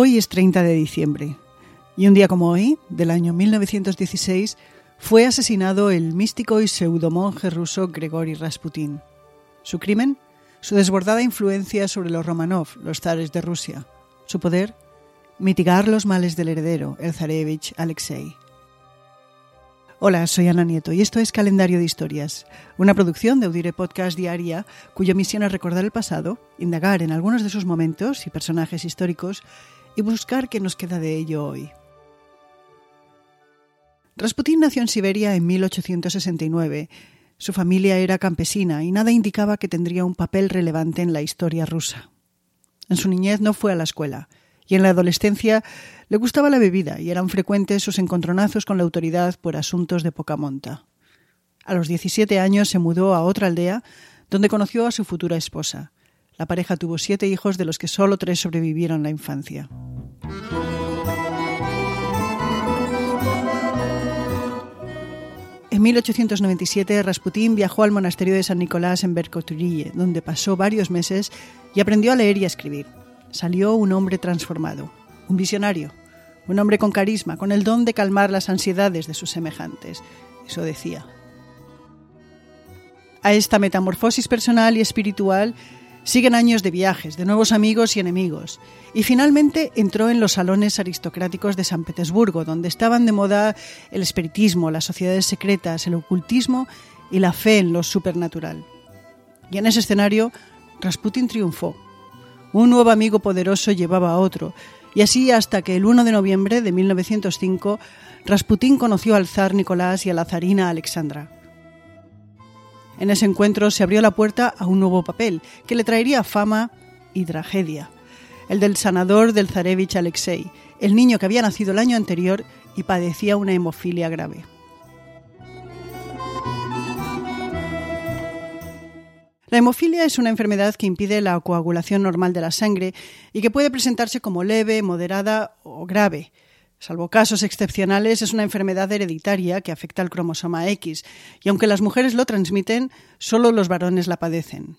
Hoy es 30 de diciembre y un día como hoy, del año 1916, fue asesinado el místico y pseudomonje ruso Grigori Rasputin. Su crimen, su desbordada influencia sobre los Romanov, los zares de Rusia. Su poder, mitigar los males del heredero, el zarevich Alexei. Hola, soy Ana Nieto y esto es Calendario de Historias, una producción de Audire Podcast Diaria cuya misión es recordar el pasado, indagar en algunos de sus momentos y personajes históricos y buscar qué nos queda de ello hoy. Rasputín nació en Siberia en 1869. Su familia era campesina y nada indicaba que tendría un papel relevante en la historia rusa. En su niñez no fue a la escuela y en la adolescencia le gustaba la bebida y eran frecuentes sus encontronazos con la autoridad por asuntos de poca monta. A los 17 años se mudó a otra aldea donde conoció a su futura esposa. La pareja tuvo siete hijos de los que solo tres sobrevivieron la infancia. En 1897, Rasputín viajó al monasterio de San Nicolás en Bercoturille, donde pasó varios meses y aprendió a leer y a escribir. Salió un hombre transformado, un visionario, un hombre con carisma, con el don de calmar las ansiedades de sus semejantes. Eso decía. A esta metamorfosis personal y espiritual Siguen años de viajes, de nuevos amigos y enemigos, y finalmente entró en los salones aristocráticos de San Petersburgo, donde estaban de moda el espiritismo, las sociedades secretas, el ocultismo y la fe en lo supernatural. Y en ese escenario, Rasputin triunfó. Un nuevo amigo poderoso llevaba a otro, y así hasta que el 1 de noviembre de 1905 Rasputin conoció al zar Nicolás y a la zarina Alexandra. En ese encuentro se abrió la puerta a un nuevo papel que le traería fama y tragedia, el del sanador del zarevich Alexei, el niño que había nacido el año anterior y padecía una hemofilia grave. La hemofilia es una enfermedad que impide la coagulación normal de la sangre y que puede presentarse como leve, moderada o grave. Salvo casos excepcionales, es una enfermedad hereditaria que afecta al cromosoma X, y aunque las mujeres lo transmiten, solo los varones la padecen.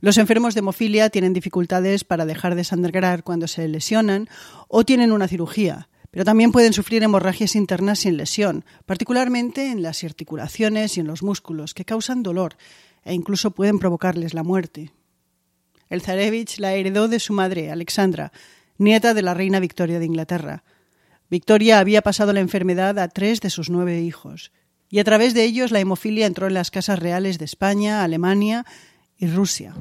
Los enfermos de hemofilia tienen dificultades para dejar de sangrar cuando se lesionan o tienen una cirugía, pero también pueden sufrir hemorragias internas sin lesión, particularmente en las articulaciones y en los músculos, que causan dolor e incluso pueden provocarles la muerte. El zarevich la heredó de su madre, Alexandra, nieta de la reina Victoria de Inglaterra. Victoria había pasado la enfermedad a tres de sus nueve hijos, y a través de ellos la hemofilia entró en las casas reales de España, Alemania y Rusia.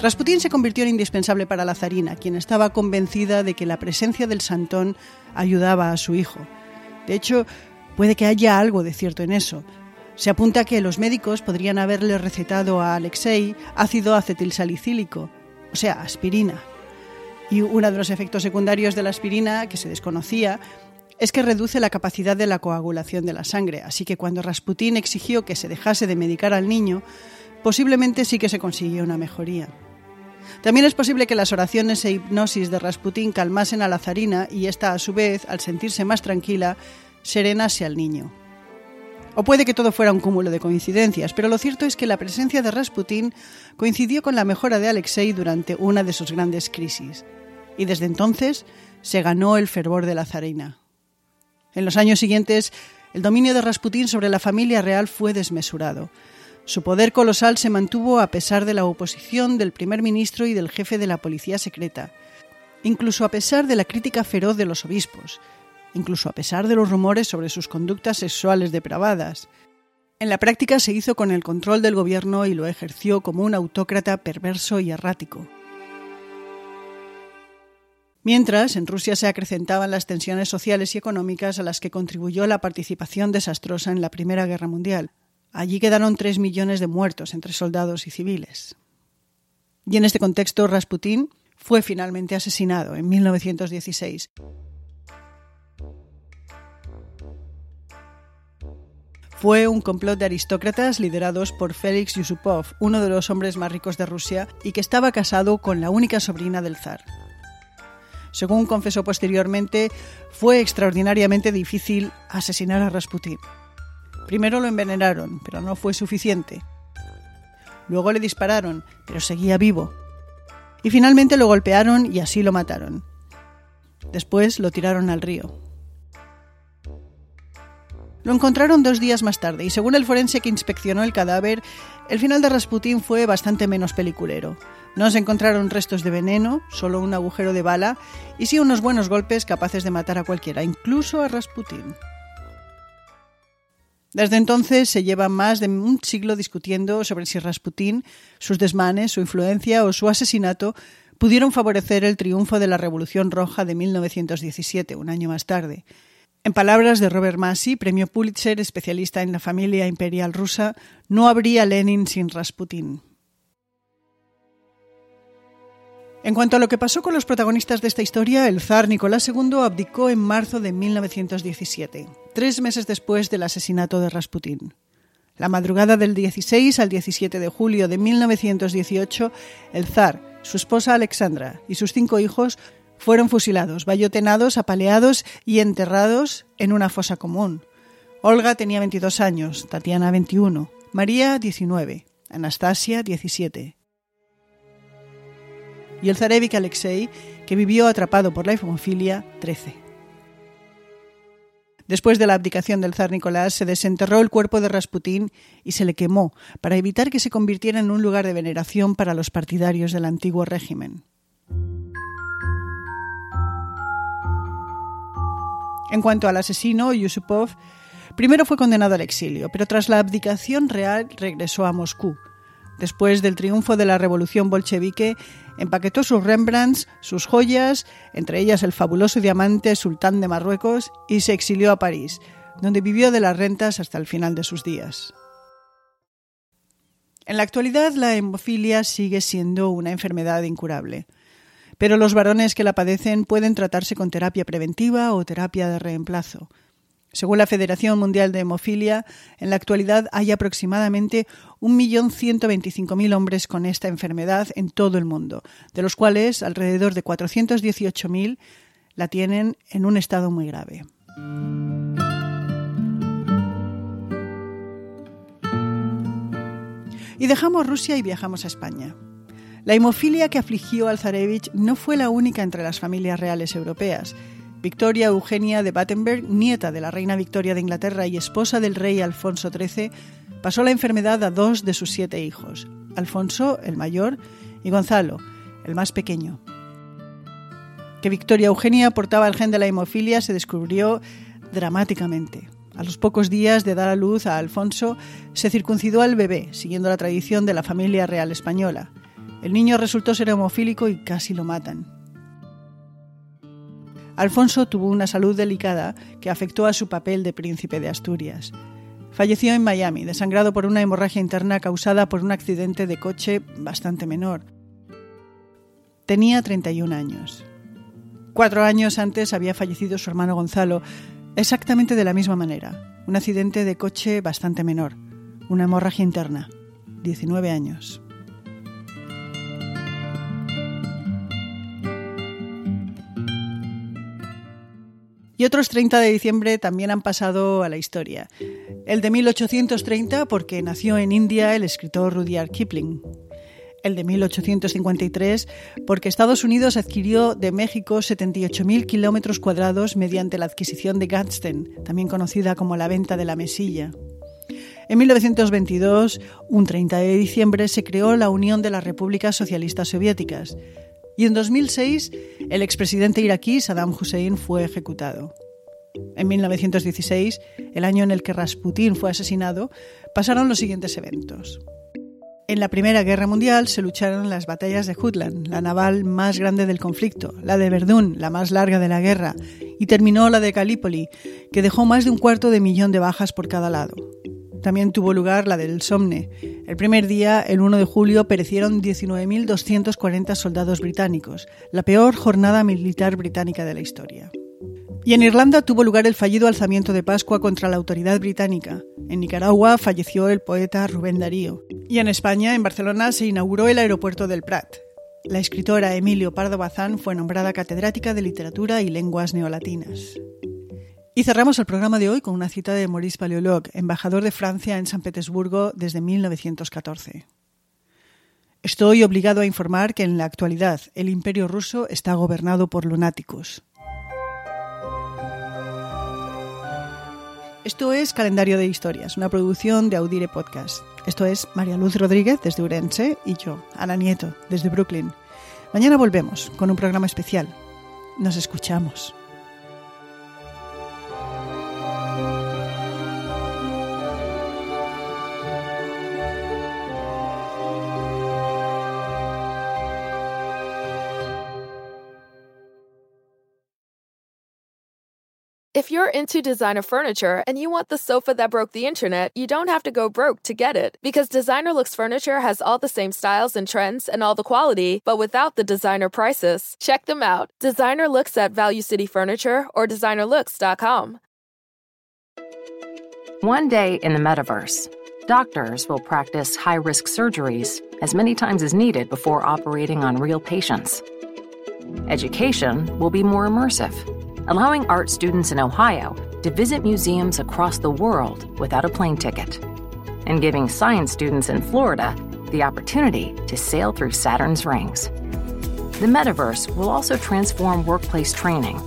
Rasputín se convirtió en indispensable para la zarina, quien estaba convencida de que la presencia del santón ayudaba a su hijo. De hecho, puede que haya algo de cierto en eso. Se apunta que los médicos podrían haberle recetado a Alexei ácido acetilsalicílico, o sea, aspirina. Y uno de los efectos secundarios de la aspirina, que se desconocía, es que reduce la capacidad de la coagulación de la sangre. Así que cuando Rasputín exigió que se dejase de medicar al niño, posiblemente sí que se consiguió una mejoría. También es posible que las oraciones e hipnosis de Rasputín calmasen a la zarina y ésta, a su vez, al sentirse más tranquila, serenase al niño. O puede que todo fuera un cúmulo de coincidencias, pero lo cierto es que la presencia de Rasputín coincidió con la mejora de Alexei durante una de sus grandes crisis, y desde entonces se ganó el fervor de la zarina. En los años siguientes, el dominio de Rasputín sobre la familia real fue desmesurado. Su poder colosal se mantuvo a pesar de la oposición del primer ministro y del jefe de la policía secreta, incluso a pesar de la crítica feroz de los obispos, incluso a pesar de los rumores sobre sus conductas sexuales depravadas. En la práctica se hizo con el control del gobierno y lo ejerció como un autócrata perverso y errático. Mientras, en Rusia se acrecentaban las tensiones sociales y económicas a las que contribuyó la participación desastrosa en la Primera Guerra Mundial. Allí quedaron tres millones de muertos entre soldados y civiles. Y en este contexto, Rasputín fue finalmente asesinado en 1916. Fue un complot de aristócratas liderados por Félix Yusupov, uno de los hombres más ricos de Rusia y que estaba casado con la única sobrina del zar. Según confesó posteriormente, fue extraordinariamente difícil asesinar a Rasputin. Primero lo envenenaron, pero no fue suficiente. luego le dispararon, pero seguía vivo. Y finalmente lo golpearon y así lo mataron. Después lo tiraron al río. Lo encontraron dos días más tarde y según el forense que inspeccionó el cadáver, el final de Rasputín fue bastante menos peliculero. No se encontraron restos de veneno, solo un agujero de bala y sí unos buenos golpes capaces de matar a cualquiera, incluso a Rasputín. Desde entonces se lleva más de un siglo discutiendo sobre si Rasputín, sus desmanes, su influencia o su asesinato pudieron favorecer el triunfo de la Revolución Roja de 1917, un año más tarde. En palabras de Robert Massey, premio Pulitzer, especialista en la familia imperial rusa, no habría Lenin sin Rasputín. En cuanto a lo que pasó con los protagonistas de esta historia, el zar Nicolás II abdicó en marzo de 1917, tres meses después del asesinato de Rasputín. La madrugada del 16 al 17 de julio de 1918, el zar, su esposa Alexandra y sus cinco hijos fueron fusilados, bayotenados, apaleados y enterrados en una fosa común. Olga tenía 22 años, Tatiana 21, María 19, Anastasia 17 y el zarevich Alexei, que vivió atrapado por la hemofilia, 13. Después de la abdicación del zar Nicolás, se desenterró el cuerpo de Rasputín y se le quemó para evitar que se convirtiera en un lugar de veneración para los partidarios del antiguo régimen. En cuanto al asesino, Yusupov, primero fue condenado al exilio, pero tras la abdicación real regresó a Moscú, Después del triunfo de la revolución bolchevique, empaquetó sus Rembrandts, sus joyas, entre ellas el fabuloso diamante sultán de Marruecos, y se exilió a París, donde vivió de las rentas hasta el final de sus días. En la actualidad, la hemofilia sigue siendo una enfermedad incurable, pero los varones que la padecen pueden tratarse con terapia preventiva o terapia de reemplazo. Según la Federación Mundial de Hemofilia, en la actualidad hay aproximadamente 1.125.000 hombres con esta enfermedad en todo el mundo, de los cuales alrededor de 418.000 la tienen en un estado muy grave. Y dejamos Rusia y viajamos a España. La hemofilia que afligió al zarevich no fue la única entre las familias reales europeas. Victoria Eugenia de Battenberg, nieta de la reina Victoria de Inglaterra y esposa del rey Alfonso XIII, pasó la enfermedad a dos de sus siete hijos, Alfonso, el mayor, y Gonzalo, el más pequeño. Que Victoria Eugenia portaba el gen de la hemofilia se descubrió dramáticamente. A los pocos días de dar a luz a Alfonso, se circuncidó al bebé, siguiendo la tradición de la familia real española. El niño resultó ser hemofílico y casi lo matan. Alfonso tuvo una salud delicada que afectó a su papel de príncipe de Asturias. Falleció en Miami, desangrado por una hemorragia interna causada por un accidente de coche bastante menor. Tenía 31 años. Cuatro años antes había fallecido su hermano Gonzalo, exactamente de la misma manera. Un accidente de coche bastante menor. Una hemorragia interna. 19 años. Y otros 30 de diciembre también han pasado a la historia. El de 1830 porque nació en India el escritor Rudyard Kipling. El de 1853 porque Estados Unidos adquirió de México 78.000 kilómetros cuadrados mediante la adquisición de Gadsden, también conocida como la venta de la mesilla. En 1922, un 30 de diciembre, se creó la Unión de las Repúblicas Socialistas Soviéticas. Y en 2006, el expresidente iraquí Saddam Hussein fue ejecutado. En 1916, el año en el que Rasputín fue asesinado, pasaron los siguientes eventos. En la Primera Guerra Mundial se lucharon las batallas de Jutland, la naval más grande del conflicto, la de Verdún, la más larga de la guerra, y terminó la de Gallipoli, que dejó más de un cuarto de millón de bajas por cada lado. También tuvo lugar la del Somne. El primer día, el 1 de julio, perecieron 19.240 soldados británicos, la peor jornada militar británica de la historia. Y en Irlanda tuvo lugar el fallido alzamiento de Pascua contra la autoridad británica. En Nicaragua falleció el poeta Rubén Darío. Y en España, en Barcelona, se inauguró el aeropuerto del Prat. La escritora Emilio Pardo Bazán fue nombrada catedrática de literatura y lenguas neolatinas. Y cerramos el programa de hoy con una cita de Maurice Paleolog, embajador de Francia en San Petersburgo desde 1914. Estoy obligado a informar que en la actualidad el imperio ruso está gobernado por lunáticos. Esto es Calendario de Historias, una producción de Audire Podcast. Esto es María Luz Rodríguez desde Urense y yo, Ana Nieto, desde Brooklyn. Mañana volvemos con un programa especial. Nos escuchamos. If you're into designer furniture and you want the sofa that broke the internet, you don't have to go broke to get it. Because Designer Looks Furniture has all the same styles and trends and all the quality, but without the designer prices. Check them out. Designer Looks at Value City Furniture or designerlooks.com. One day in the metaverse, doctors will practice high risk surgeries as many times as needed before operating on real patients. Education will be more immersive allowing art students in Ohio to visit museums across the world without a plane ticket, and giving science students in Florida the opportunity to sail through Saturn's rings. The metaverse will also transform workplace training.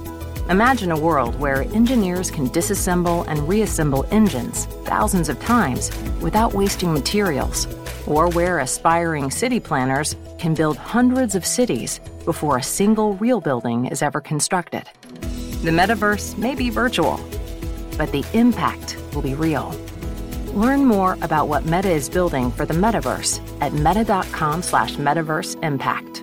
Imagine a world where engineers can disassemble and reassemble engines thousands of times without wasting materials, or where aspiring city planners can build hundreds of cities before a single real building is ever constructed. The metaverse may be virtual, but the impact will be real. Learn more about what Meta is building for the metaverse at meta.com slash metaverse impact.